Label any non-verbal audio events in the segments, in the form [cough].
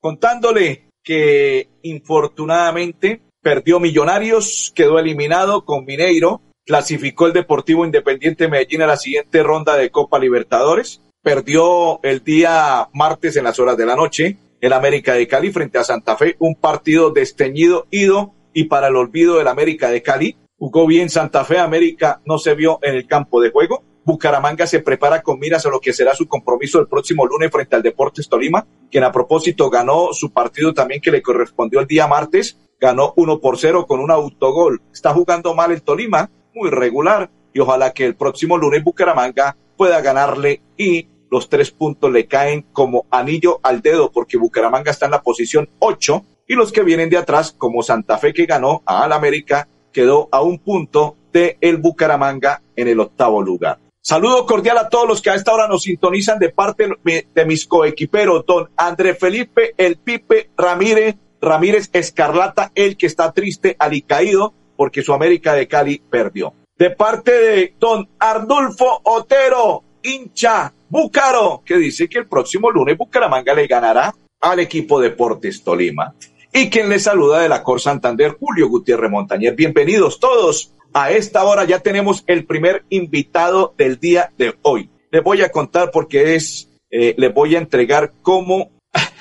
contándole que infortunadamente perdió Millonarios, quedó eliminado con Mineiro, clasificó el Deportivo Independiente Medellín a la siguiente ronda de Copa Libertadores, perdió el día martes en las horas de la noche el América de Cali frente a Santa Fe, un partido desteñido, ido y para el olvido del América de Cali. Jugó bien Santa Fe, América no se vio en el campo de juego. Bucaramanga se prepara con miras a lo que será su compromiso el próximo lunes frente al Deportes Tolima, quien a propósito ganó su partido también que le correspondió el día martes ganó 1 por 0 con un autogol. Está jugando mal el Tolima, muy regular, y ojalá que el próximo lunes Bucaramanga pueda ganarle y los tres puntos le caen como anillo al dedo porque Bucaramanga está en la posición 8 y los que vienen de atrás como Santa Fe que ganó a Al América quedó a un punto de el Bucaramanga en el octavo lugar. Saludo cordial a todos los que a esta hora nos sintonizan de parte de mis coequiperos, don André Felipe El Pipe Ramírez, Ramírez Escarlata, el que está triste, alicaído, porque su América de Cali perdió. De parte de don Arnulfo Otero, hincha Búcaro, que dice que el próximo lunes Bucaramanga le ganará al equipo Deportes Tolima. Y quien le saluda de la Cor Santander, Julio Gutiérrez Montañez. Bienvenidos todos. A esta hora ya tenemos el primer invitado del día de hoy. Les voy a contar porque es, eh, les voy a entregar cómo,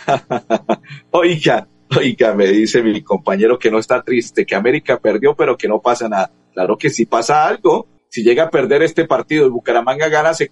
[laughs] oiga, Oiga, me dice mi compañero que no está triste, que América perdió, pero que no pasa nada. Claro que si pasa algo. Si llega a perder este partido y Bucaramanga gana, se,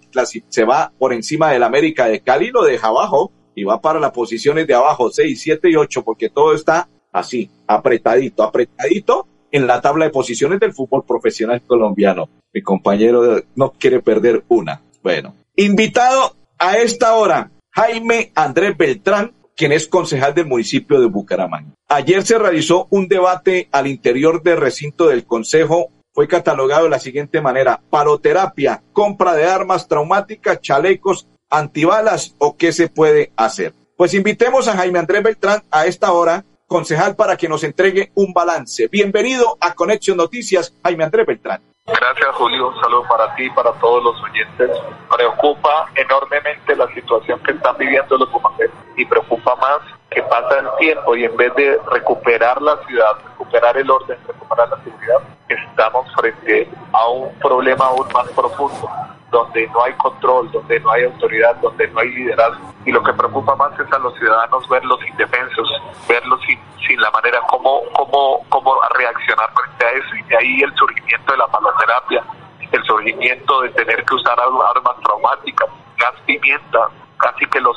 se va por encima del América de Cali, lo deja abajo y va para las posiciones de abajo, 6, 7 y 8, porque todo está así, apretadito, apretadito en la tabla de posiciones del fútbol profesional colombiano. Mi compañero no quiere perder una. Bueno, invitado a esta hora, Jaime Andrés Beltrán, quien es concejal del municipio de Bucaramanga. Ayer se realizó un debate al interior del recinto del Consejo. Fue catalogado de la siguiente manera, paroterapia, compra de armas traumáticas, chalecos, antibalas o qué se puede hacer. Pues invitemos a Jaime Andrés Beltrán a esta hora, concejal, para que nos entregue un balance. Bienvenido a Conexión Noticias, Jaime Andrés Beltrán. Gracias Julio, un saludo para ti y para todos los oyentes. Preocupa enormemente la situación que están viviendo los bumangueses y preocupa más que pasa el tiempo y en vez de recuperar la ciudad, recuperar el orden, recuperar la seguridad, estamos frente a un problema aún más profundo donde no hay control, donde no hay autoridad, donde no hay liderazgo. Y lo que preocupa más es a los ciudadanos verlos indefensos, verlos sin, sin la manera como, como, como reaccionar frente a eso. Y de ahí el surgimiento de la paloterapia, el surgimiento de tener que usar armas traumáticas, gas pimienta, casi que los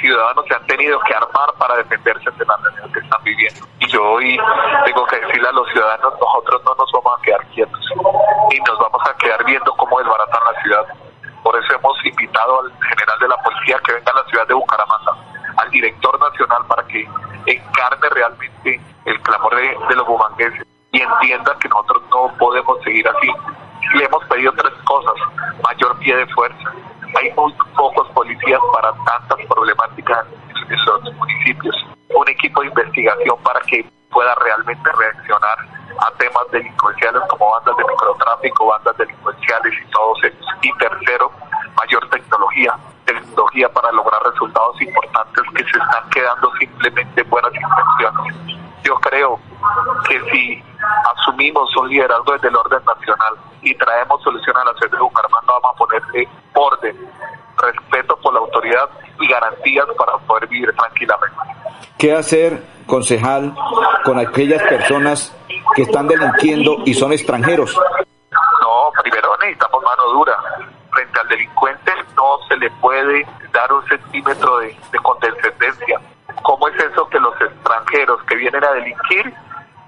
ciudadanos se han tenido que armar para defenderse de la realidad que están viviendo. Y yo hoy tengo que decirle a los ciudadanos, nosotros no nos vamos a quedar quietos y nos vamos a quedar viendo cómo desbaratan la ciudad. Por eso hemos invitado al general de la policía que venga a la ciudad de Bucaramanga, al director nacional para que encarne realmente el clamor de, los bumangueses y entienda que nosotros no podemos seguir así. Le hemos pedido tres cosas, mayor pie de fuerza, hay muy pocos policías para tantas problemáticas en esos municipios. Un equipo de investigación para que pueda realmente reaccionar a temas delincuenciales como bandas de microtráfico, bandas delincuenciales y todos ellos. Y tercero, mayor tecnología, tecnología para lograr resultados importantes que se están quedando simplemente buenas intenciones. Yo creo que si asumimos un liderazgo desde el orden nacional y traemos soluciones a la ciudad de Bucaramanga, vamos a ponerle orden, respeto por la autoridad garantías para poder vivir tranquilamente. ¿Qué hacer, concejal, con aquellas personas que están delinquiendo y son extranjeros? No, primero necesitamos mano dura. Frente al delincuente no se le puede dar un centímetro de, de condescendencia. ¿Cómo es eso que los extranjeros que vienen a delinquir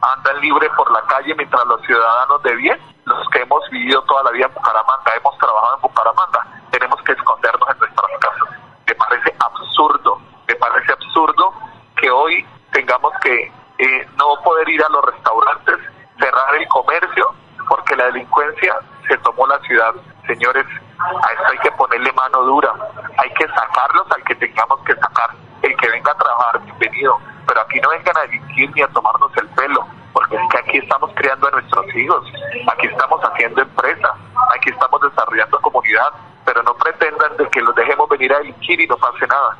andan libres por la calle mientras los ciudadanos de bien, los que hemos vivido toda la vida en Bucaramanga, hemos trabajado en Bucaramanga, tenemos que escondernos en nuestras casas. Me parece absurdo, me parece absurdo que hoy tengamos que eh, poder ir a los restaurantes, cerrar el comercio, porque la delincuencia se tomó la ciudad. Señores, a esto hay que ponerle mano dura, hay que sacarlos al que tengamos que sacar. El que venga a trabajar, bienvenido, pero aquí no vengan a delinquir ni a tomarnos el pelo, porque es que aquí estamos criando a nuestros hijos, aquí estamos haciendo empresa, aquí estamos desarrollando comunidad, pero no pretendan de que los dejemos venir a delinquir y no pase nada.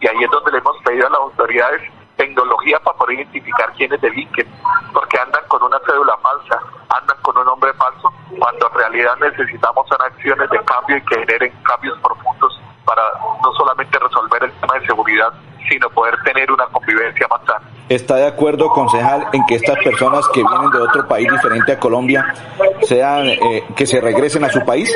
Y ahí es donde le hemos pedido a las autoridades tecnología para poder identificar quiénes delinquen, porque andan con una cédula falsa, andan con un nombre falso, cuando en realidad necesitamos son acciones de cambio y que generen cambios profundos para no solamente resolver el tema de seguridad, sino poder tener una convivencia más sana. ¿Está de acuerdo, concejal, en que estas personas que vienen de otro país diferente a Colombia sean eh, que se regresen a su país?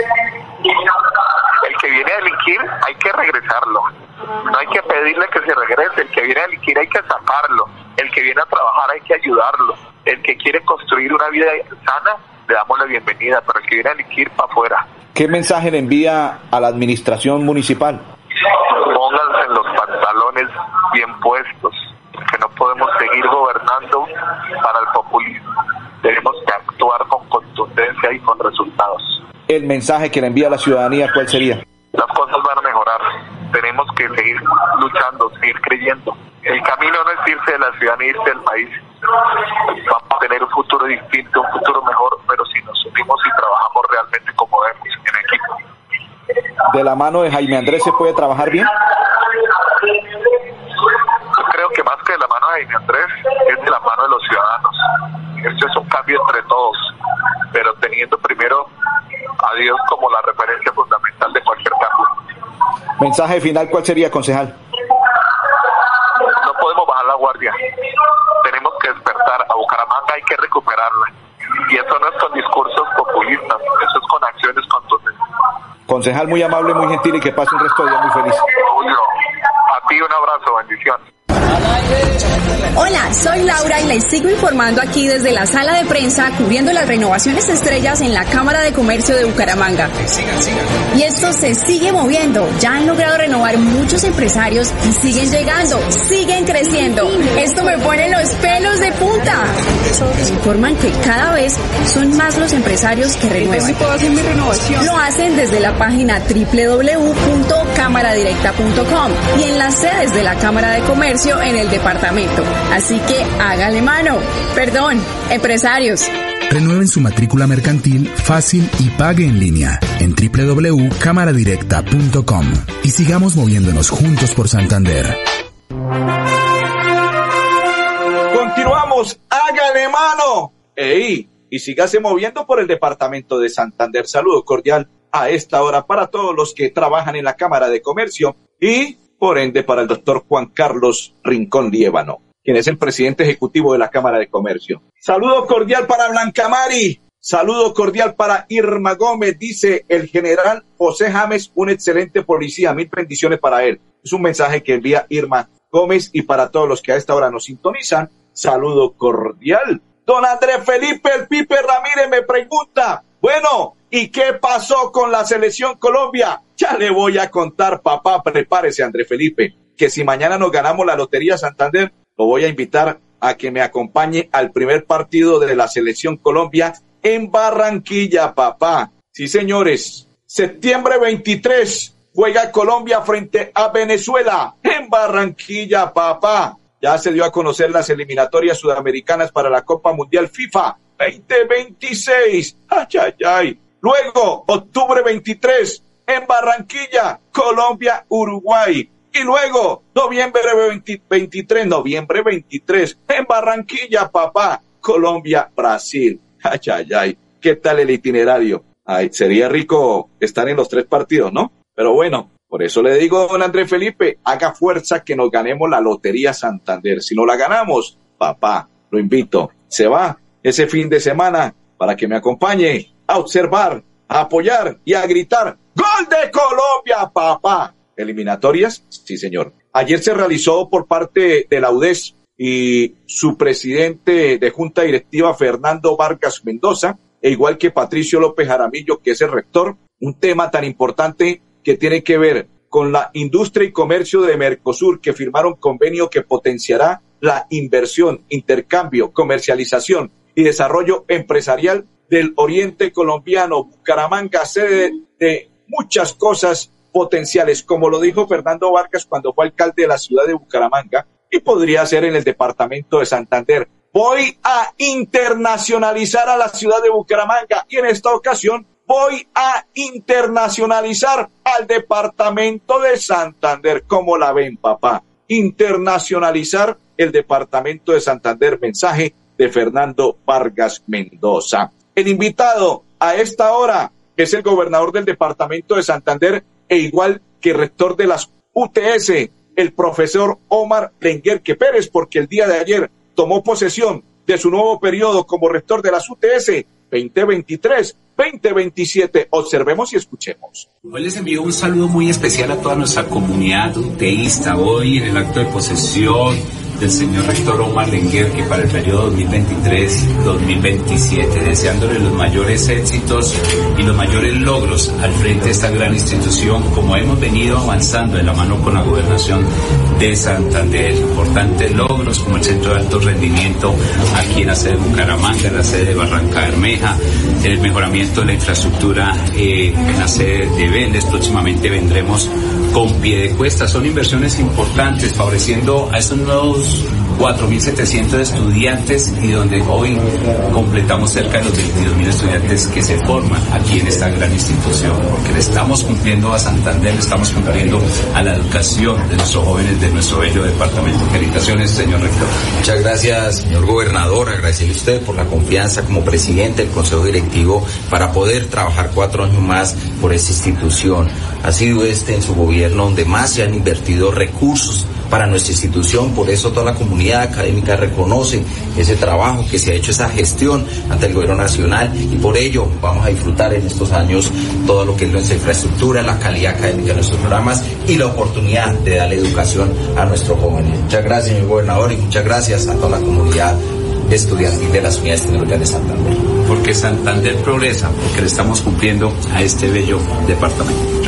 El que viene a delinquir hay que regresarlo no hay que pedirle que se regrese, el que viene a delinquir hay que sacarlo, el que viene a trabajar hay que ayudarlo, el que quiere construir una vida sana, le damos la bienvenida, pero el que viene a delinquir para afuera. ¿Qué mensaje le envía a la administración municipal? Pónganse los pantalones bien puestos, que no podemos seguir gobernando para el populismo. Tenemos que actuar con contundencia y con resultados. ¿El mensaje que le envía a la ciudadanía cuál sería? Las cosas van a mejorar tenemos que seguir luchando, seguir creyendo. El camino no es irse de la ciudad ni irse del país. Vamos a tener un futuro distinto, un futuro mejor, pero si nos unimos y trabajamos realmente como debemos en equipo. ¿De la mano de Jaime Andrés se puede trabajar bien? Yo creo que más que de la mano de Jaime Andrés, es de la mano de los ciudadanos. Esto es un cambio entre todos, pero teniendo primero a Dios como la referencia fundamental de cualquier cambio. Mensaje final, ¿cuál sería, concejal? No podemos bajar la guardia. Tenemos que despertar. A Bucaramanga hay que recuperarla. Y eso no es con discursos populistas, eso es con acciones contundentes. Concejal muy amable, muy gentil y que pase un resto de día muy feliz. Julio, a ti un abrazo, bendiciones. Hola, soy Laura les sigo informando aquí desde la sala de prensa cubriendo las renovaciones estrellas en la Cámara de Comercio de Bucaramanga. Y esto se sigue moviendo. Ya han logrado renovar muchos empresarios y siguen llegando, siguen creciendo. Esto me pone los pelos de punta. Informan que cada vez son más los empresarios que renuevan. Lo hacen desde la página www.cámaradirecta.com y en las sedes de la Cámara de Comercio en el departamento. Así que hágale mano. Perdón, empresarios. Renueven su matrícula mercantil fácil y pague en línea en www.cámaradirecta.com y sigamos moviéndonos juntos por Santander. Continuamos, hágale mano. ¡Ey! Y sígase moviendo por el departamento de Santander. Saludo cordial a esta hora para todos los que trabajan en la Cámara de Comercio y, por ende, para el doctor Juan Carlos Rincón Liévano quien es el presidente ejecutivo de la Cámara de Comercio. Saludo cordial para Blanca Mari. Saludo cordial para Irma Gómez, dice el general José James, un excelente policía. Mil bendiciones para él. Es un mensaje que envía Irma Gómez y para todos los que a esta hora nos sintonizan, saludo cordial. Don Andrés Felipe, el Pipe Ramírez me pregunta, bueno, ¿y qué pasó con la selección Colombia? Ya le voy a contar, papá, prepárese, Andrés Felipe, que si mañana nos ganamos la Lotería Santander, lo voy a invitar a que me acompañe al primer partido de la selección Colombia en Barranquilla, papá. Sí, señores. Septiembre 23 juega Colombia frente a Venezuela en Barranquilla, papá. Ya se dio a conocer las eliminatorias sudamericanas para la Copa Mundial FIFA 2026. Ay, ay, ay. Luego, octubre 23 en Barranquilla, Colombia, Uruguay. Y luego, noviembre 23, noviembre 23, en Barranquilla, papá, Colombia, Brasil. Ay, ay, ay. ¿Qué tal el itinerario? Ay, sería rico estar en los tres partidos, ¿no? Pero bueno, por eso le digo, don Andrés Felipe, haga fuerza que nos ganemos la Lotería Santander. Si no la ganamos, papá, lo invito. Se va ese fin de semana para que me acompañe a observar, a apoyar y a gritar, ¡Gol de Colombia, papá! Eliminatorias? Sí, señor. Ayer se realizó por parte de la UDES y su presidente de junta directiva, Fernando Vargas Mendoza, e igual que Patricio López Jaramillo, que es el rector, un tema tan importante que tiene que ver con la industria y comercio de Mercosur, que firmaron convenio que potenciará la inversión, intercambio, comercialización y desarrollo empresarial del oriente colombiano. Bucaramanga, sede de muchas cosas potenciales, como lo dijo Fernando Vargas cuando fue alcalde de la ciudad de Bucaramanga, y podría ser en el departamento de Santander. Voy a internacionalizar a la ciudad de Bucaramanga y en esta ocasión voy a internacionalizar al departamento de Santander. ¿Cómo la ven, papá? Internacionalizar el departamento de Santander. Mensaje de Fernando Vargas Mendoza. El invitado a esta hora es el gobernador del departamento de Santander e igual que rector de las UTS, el profesor Omar Lenguerque Pérez, porque el día de ayer tomó posesión de su nuevo periodo como rector de las UTS 2023-2027. Observemos y escuchemos. Hoy les envío un saludo muy especial a toda nuestra comunidad UTEísta. Hoy en el acto de posesión del señor rector Omar Lenguer que para el periodo 2023-2027, deseándole los mayores éxitos y los mayores logros al frente de esta gran institución, como hemos venido avanzando en la mano con la gobernación de Santander. Importantes logros como el Centro de Alto Rendimiento aquí en la sede de Bucaramanga, en la sede de Barranca Bermeja, el mejoramiento de la infraestructura eh, en la sede de Vélez. Próximamente vendremos con pie de cuesta. Son inversiones importantes favoreciendo a estos nuevos 4.700 estudiantes y donde hoy completamos cerca de los 22.000 estudiantes que se forman aquí en esta gran institución, porque le estamos cumpliendo a Santander, le estamos cumpliendo a la educación de nuestros jóvenes de nuestro bello departamento. Felicitaciones, señor rector. Muchas gracias, señor gobernador. Agradecerle a usted por la confianza como presidente del Consejo Directivo para poder trabajar cuatro años más por esta institución. Ha sido este en su gobierno donde más se han invertido recursos para nuestra institución, por eso toda la comunidad académica reconoce ese trabajo que se ha hecho, esa gestión ante el gobierno nacional y por ello vamos a disfrutar en estos años todo lo que es nuestra infraestructura, la calidad académica de nuestros programas y la oportunidad de darle educación a nuestros jóvenes. Muchas gracias, señor gobernador, y muchas gracias a toda la comunidad estudiantil de las unidades tecnológicas de Santander. Porque Santander progresa, porque le estamos cumpliendo a este bello departamento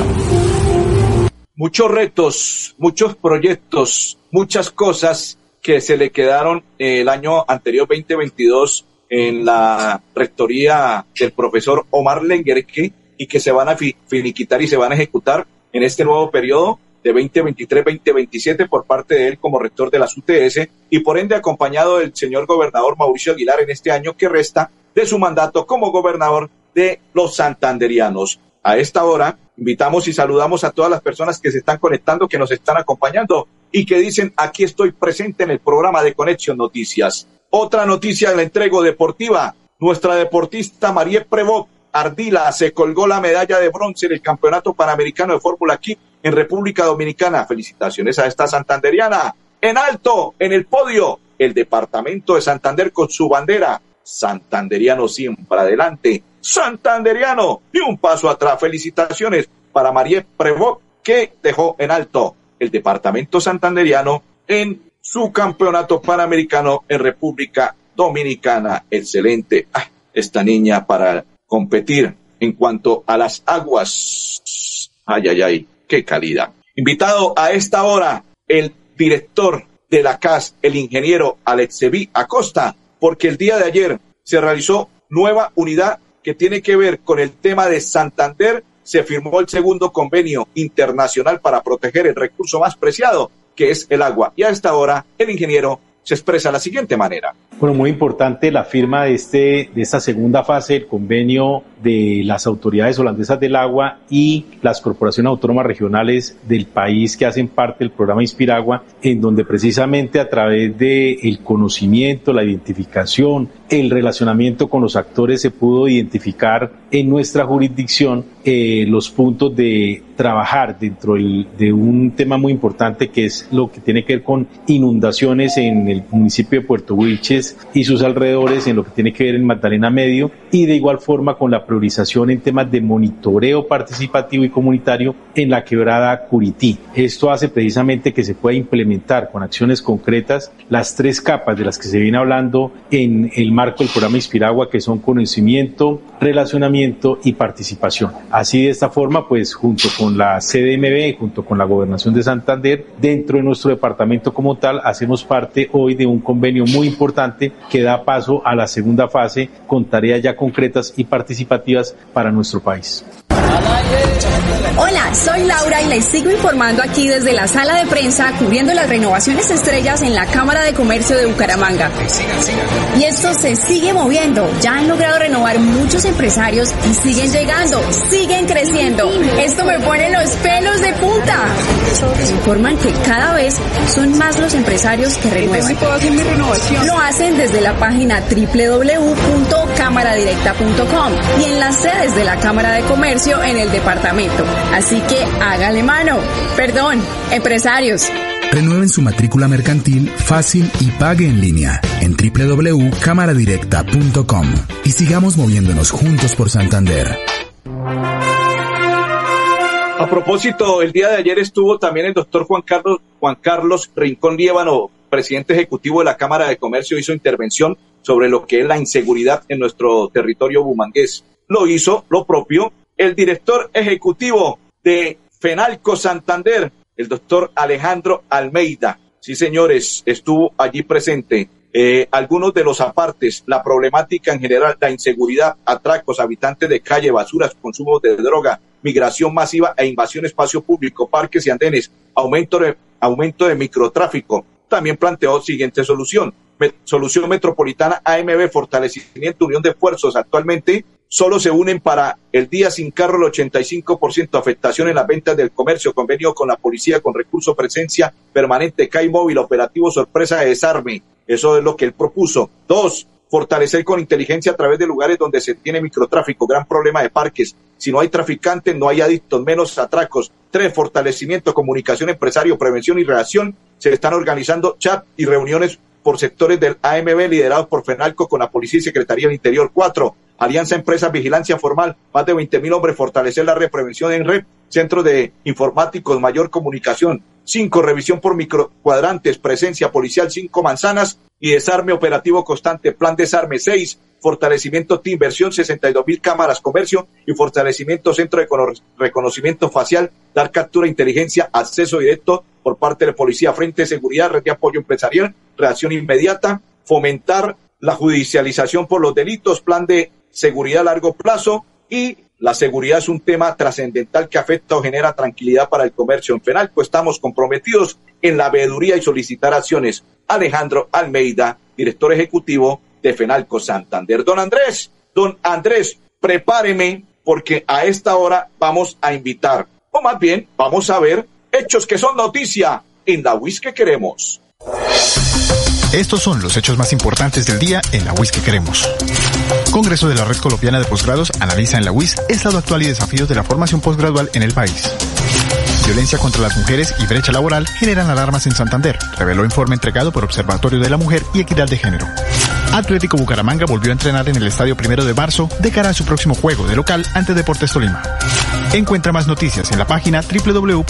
muchos retos, muchos proyectos, muchas cosas que se le quedaron el año anterior 2022 en la rectoría del profesor Omar Lenguerque y que se van a finiquitar y se van a ejecutar en este nuevo periodo de 2023-2027 por parte de él como rector de las UTS y por ende acompañado del señor gobernador Mauricio Aguilar en este año que resta de su mandato como gobernador de los santanderianos. A esta hora invitamos y saludamos a todas las personas que se están conectando, que nos están acompañando y que dicen aquí estoy presente en el programa de Conexión Noticias. Otra noticia de la entrego deportiva. Nuestra deportista María Prevot Ardila se colgó la medalla de bronce en el Campeonato Panamericano de Fórmula aquí en República Dominicana. Felicitaciones a esta santanderiana. En alto, en el podio, el departamento de Santander con su bandera. Santanderiano siempre adelante santanderiano y un paso atrás. Felicitaciones para María Prevot, que dejó en alto el departamento santanderiano en su campeonato panamericano en República Dominicana. Excelente. Ah, esta niña para competir en cuanto a las aguas. Ay, ay, ay, qué calidad. Invitado a esta hora el director de la CAS, el ingeniero Alexevi Acosta, porque el día de ayer se realizó nueva unidad que tiene que ver con el tema de Santander, se firmó el segundo convenio internacional para proteger el recurso más preciado, que es el agua. Y a esta hora, el ingeniero se expresa de la siguiente manera. Bueno, muy importante la firma de, este, de esta segunda fase del convenio de las autoridades holandesas del agua y las corporaciones autónomas regionales del país que hacen parte del programa Inspiragua, en donde precisamente a través del el conocimiento, la identificación, el relacionamiento con los actores se pudo identificar en nuestra jurisdicción eh, los puntos de trabajar dentro de un tema muy importante que es lo que tiene que ver con inundaciones en el municipio de Puerto Wilches y sus alrededores, en lo que tiene que ver en Magdalena Medio y de igual forma con la priorización en temas de monitoreo participativo y comunitario en la quebrada Curití. Esto hace precisamente que se pueda implementar con acciones concretas las tres capas de las que se viene hablando en el marco del programa Inspiragua, que son conocimiento, relacionamiento y participación. Así de esta forma, pues junto con la CDMB, junto con la Gobernación de Santander, dentro de nuestro departamento como tal, hacemos parte hoy de un convenio muy importante que da paso a la segunda fase con tareas ya concretas y participativas para nuestro país. Hola, soy Laura y les sigo informando aquí desde la sala de prensa cubriendo las renovaciones estrellas en la Cámara de Comercio de Bucaramanga. Y esto se sigue moviendo. Ya han logrado renovar muchos empresarios y siguen llegando, siguen creciendo. Esto me pone los pelos de punta. Informan que cada vez son más los empresarios que renuevan. Lo hacen desde la página www.cámaradirecta.com y en las sedes de la Cámara de Comercio en el departamento. Así que hágale mano. Perdón, empresarios. Renueven su matrícula mercantil fácil y pague en línea en www.cámaradirecta.com y sigamos moviéndonos juntos por Santander. A propósito, el día de ayer estuvo también el doctor Juan Carlos, Juan Carlos Rincón Líbano, presidente ejecutivo de la Cámara de Comercio, hizo intervención sobre lo que es la inseguridad en nuestro territorio bumangués. Lo hizo lo propio el director ejecutivo de FENALCO Santander, el doctor Alejandro Almeida. Sí, señores, estuvo allí presente. Eh, algunos de los apartes, la problemática en general, la inseguridad, atracos, habitantes de calle, basuras, consumo de droga, migración masiva e invasión espacio público, parques y andenes, aumento de, aumento de microtráfico. También planteó siguiente solución. solución metropolitana AMB, fortalecimiento, unión de esfuerzos. Actualmente solo se unen para el día sin carro el 85%, afectación en las ventas del comercio, convenio con la policía con recurso presencia permanente, CAI móvil, operativo sorpresa de desarme. Eso es lo que él propuso. Dos, fortalecer con inteligencia a través de lugares donde se tiene microtráfico, gran problema de parques. Si no hay traficantes, no hay adictos, menos atracos. Tres, fortalecimiento, comunicación, empresario, prevención y reacción. Se están organizando chat y reuniones por sectores del AMB liderados por FENALCO con la Policía y Secretaría del Interior. Cuatro, Alianza Empresas Vigilancia Formal, más de 20 mil hombres, fortalecer la red, prevención en red, centro de informáticos, mayor comunicación. Cinco, revisión por microcuadrantes, presencia policial, cinco manzanas y desarme operativo constante, plan desarme. Seis, fortalecimiento de inversión, 62 mil cámaras, comercio y fortalecimiento centro de reconocimiento facial, dar captura, inteligencia, acceso directo por parte de policía, frente de seguridad, red de apoyo empresarial, reacción inmediata, fomentar la judicialización por los delitos, plan de seguridad a largo plazo y la seguridad es un tema trascendental que afecta o genera tranquilidad para el comercio en FENALCO. Estamos comprometidos en la veeduría y solicitar acciones. Alejandro Almeida, director ejecutivo de FENALCO Santander. Don Andrés, don Andrés, prepáreme porque a esta hora vamos a invitar, o más bien vamos a ver hechos que son noticia en la WIS que queremos. Estos son los hechos más importantes del día en la WIS que queremos. Congreso de la Red Colombiana de Posgrados analiza en la WIS estado actual y desafíos de la formación posgradual en el país. Violencia contra las mujeres y brecha laboral generan alarmas en Santander, reveló informe entregado por Observatorio de la Mujer y Equidad de Género. Atlético Bucaramanga volvió a entrenar en el estadio primero de marzo de cara a su próximo juego de local ante Deportes Tolima. Encuentra más noticias en la página www.wis.edu.co.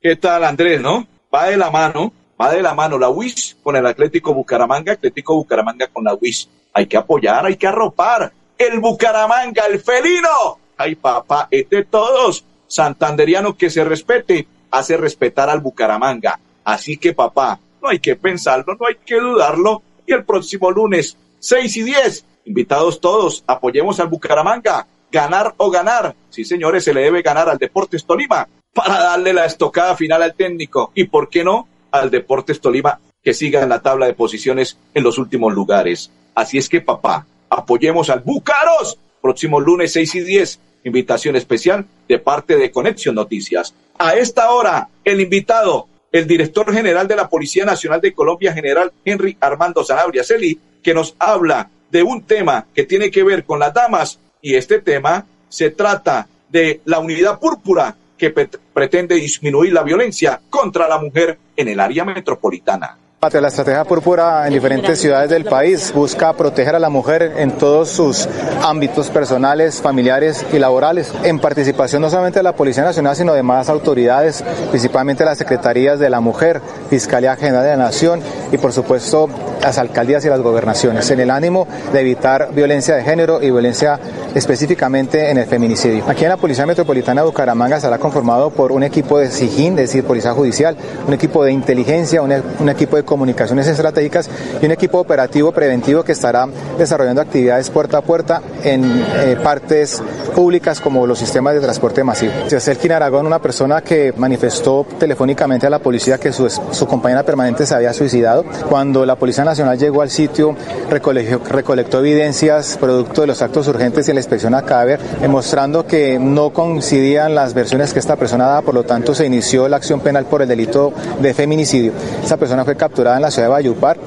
¿Qué tal Andrés, no? Va de la mano, va de la mano la WIS con el Atlético Bucaramanga, Atlético Bucaramanga con la WIS. Hay que apoyar, hay que arropar. El Bucaramanga, el felino. Ay, papá, es de todos. Santanderiano que se respete, hace respetar al Bucaramanga. Así que, papá, no hay que pensarlo, no hay que dudarlo. Y el próximo lunes, 6 y 10, invitados todos, apoyemos al Bucaramanga. Ganar o ganar. Sí, señores, se le debe ganar al Deportes Tolima para darle la estocada final al técnico. Y por qué no al Deportes Tolima que siga en la tabla de posiciones en los últimos lugares. Así es que, papá, apoyemos al Bucaros. Próximo lunes 6 y 10, invitación especial de parte de Conexión Noticias. A esta hora, el invitado, el director general de la Policía Nacional de Colombia, general Henry Armando Zanabria Celi, que nos habla de un tema que tiene que ver con las damas y este tema se trata de la unidad púrpura que pretende disminuir la violencia contra la mujer en el área metropolitana. La estrategia púrpura en diferentes ciudades del país busca proteger a la mujer en todos sus ámbitos personales, familiares y laborales, en participación no solamente de la Policía Nacional, sino de más autoridades, principalmente las secretarías de la mujer, Fiscalía General de la Nación y por supuesto las alcaldías y las gobernaciones, en el ánimo de evitar violencia de género y violencia específicamente en el feminicidio. Aquí en la Policía Metropolitana de Bucaramanga estará conformado por un equipo de SIGIN, es decir, Policía Judicial, un equipo de inteligencia, un equipo de comunicaciones estratégicas y un equipo operativo preventivo que estará desarrollando actividades puerta a puerta en eh, partes públicas como los sistemas de transporte masivo. Celkin Aragón, una persona que manifestó telefónicamente a la policía que su, su compañera permanente se había suicidado. Cuando la Policía Nacional llegó al sitio, recolectó, recolectó evidencias producto de los actos urgentes y la inspección a cadáver, demostrando que no coincidían las versiones que esta persona daba, por lo tanto se inició la acción penal por el delito de feminicidio. Esta persona fue capturada en la ciudad de Valledupar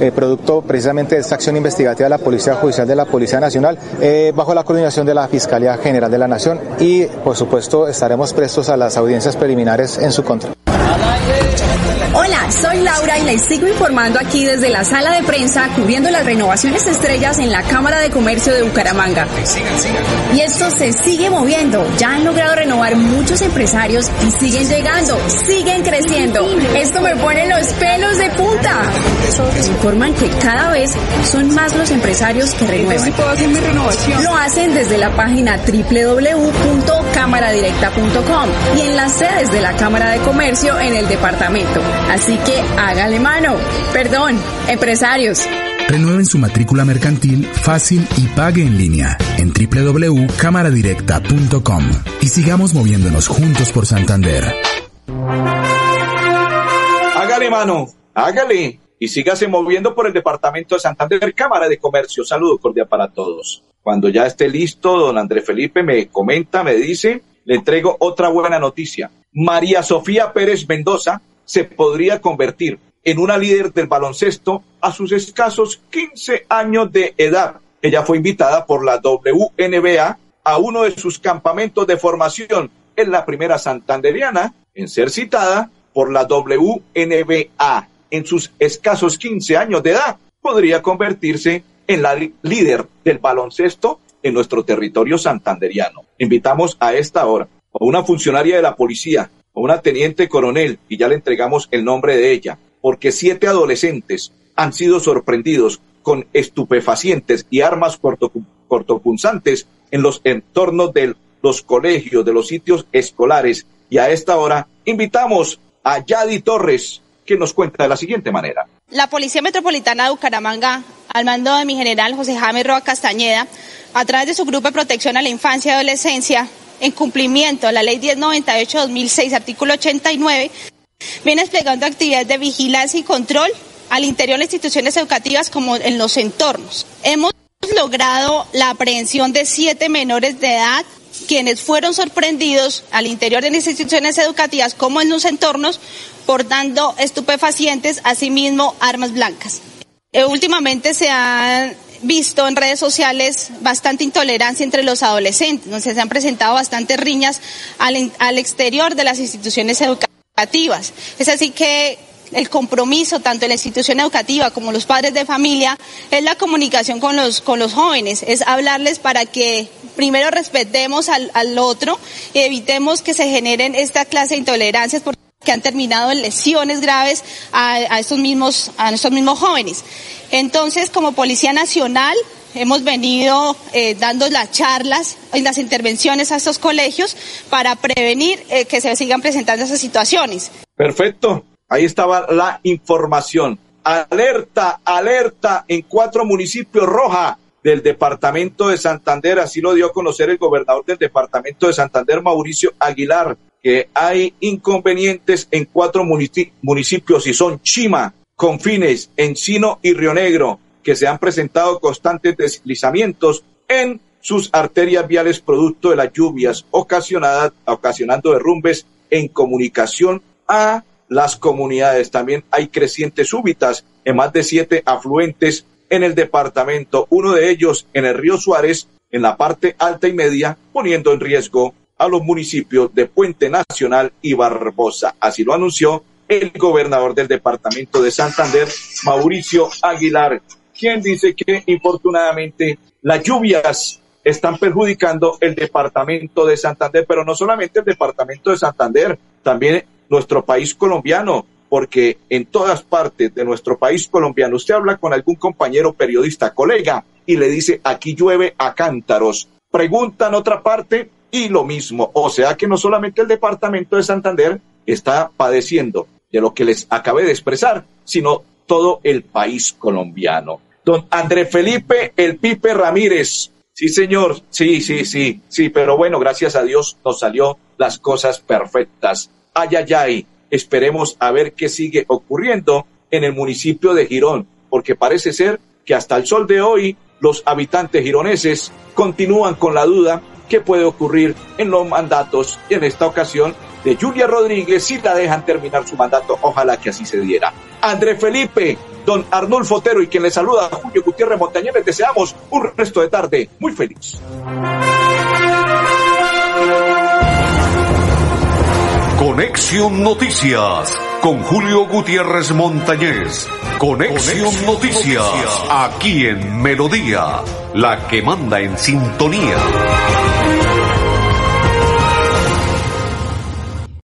eh, producto precisamente de esta acción investigativa de la Policía Judicial de la Policía Nacional, eh, bajo la coordinación de la Fiscalía General de la Nación y, por supuesto, estaremos prestos a las audiencias preliminares en su contra. Hola, soy Laura y les sigo informando aquí desde la sala de prensa cubriendo las renovaciones estrellas en la Cámara de Comercio de Bucaramanga. Y esto se sigue moviendo. Ya han logrado renovar muchos empresarios y siguen llegando, siguen creciendo. Esto me pone los pelos de punta. Informan que cada vez son más los empresarios que renuevan. Lo hacen desde la página www.cámaradirecta.com y en las sedes de la Cámara de Comercio en el departamento. Así que hágale mano. Perdón, empresarios. Renueven su matrícula mercantil fácil y pague en línea en www.cámaradirecta.com y sigamos moviéndonos juntos por Santander. Hágale mano, hágale y sígase moviendo por el departamento de Santander, Cámara de Comercio. Saludo cordial para todos. Cuando ya esté listo, don Andrés Felipe me comenta, me dice, le entrego otra buena noticia. María Sofía Pérez Mendoza se podría convertir en una líder del baloncesto a sus escasos 15 años de edad. Ella fue invitada por la WNBA a uno de sus campamentos de formación. Es la primera santanderiana en ser citada por la WNBA. En sus escasos 15 años de edad podría convertirse en la líder del baloncesto en nuestro territorio santanderiano. Invitamos a esta hora a una funcionaria de la policía, a una teniente coronel, y ya le entregamos el nombre de ella, porque siete adolescentes han sido sorprendidos con estupefacientes y armas cortopunzantes en los entornos de los colegios, de los sitios escolares. Y a esta hora invitamos a Yadi Torres, que nos cuenta de la siguiente manera. La Policía Metropolitana de Bucaramanga, al mando de mi general José Jaime Roa Castañeda, a través de su Grupo de Protección a la Infancia y Adolescencia, en cumplimiento de la Ley 1098-2006, artículo 89, viene desplegando actividades de vigilancia y control al interior de instituciones educativas como en los entornos. Hemos logrado la aprehensión de siete menores de edad quienes fueron sorprendidos al interior de las instituciones educativas como en los entornos portando estupefacientes, asimismo armas blancas. Eh, últimamente se han visto en redes sociales bastante intolerancia entre los adolescentes, donde se han presentado bastantes riñas al, al exterior de las instituciones educativas. Es así que el compromiso tanto en la institución educativa como los padres de familia es la comunicación con los, con los jóvenes, es hablarles para que primero respetemos al, al otro y evitemos que se generen esta clase de intolerancias porque han terminado en lesiones graves a, a estos mismos, a estos mismos jóvenes. Entonces, como Policía Nacional, hemos venido eh, dando las charlas y las intervenciones a estos colegios para prevenir eh, que se sigan presentando esas situaciones. Perfecto. Ahí estaba la información. Alerta, alerta en cuatro municipios roja del departamento de Santander. Así lo dio a conocer el gobernador del departamento de Santander, Mauricio Aguilar, que hay inconvenientes en cuatro municipios y son Chima, Confines, Encino y Río Negro, que se han presentado constantes deslizamientos en sus arterias viales producto de las lluvias ocasionadas, ocasionando derrumbes en comunicación a las comunidades. También hay crecientes súbitas en más de siete afluentes en el departamento, uno de ellos en el río Suárez, en la parte alta y media, poniendo en riesgo a los municipios de Puente Nacional y Barbosa. Así lo anunció el gobernador del departamento de Santander, Mauricio Aguilar, quien dice que infortunadamente las lluvias están perjudicando el departamento de Santander, pero no solamente el departamento de Santander, también nuestro país colombiano, porque en todas partes de nuestro país colombiano usted habla con algún compañero periodista, colega, y le dice, aquí llueve a cántaros. Pregunta en otra parte y lo mismo. O sea que no solamente el departamento de Santander está padeciendo de lo que les acabé de expresar, sino todo el país colombiano. Don André Felipe El Pipe Ramírez. Sí, señor. Sí, sí, sí, sí, pero bueno, gracias a Dios nos salió las cosas perfectas. Ay, ay, ay. Esperemos a ver qué sigue ocurriendo en el municipio de Girón, porque parece ser que hasta el sol de hoy los habitantes gironeses continúan con la duda qué puede ocurrir en los mandatos y en esta ocasión de Julia Rodríguez si la dejan terminar su mandato. Ojalá que así se diera. André Felipe, don Arnulfo Otero y quien le saluda, Julio Gutiérrez Montañez, les deseamos un resto de tarde muy feliz. Conexión Noticias con Julio Gutiérrez Montañez. Conexión, Noticias, aquí en Melodía, la que manda en sintonía.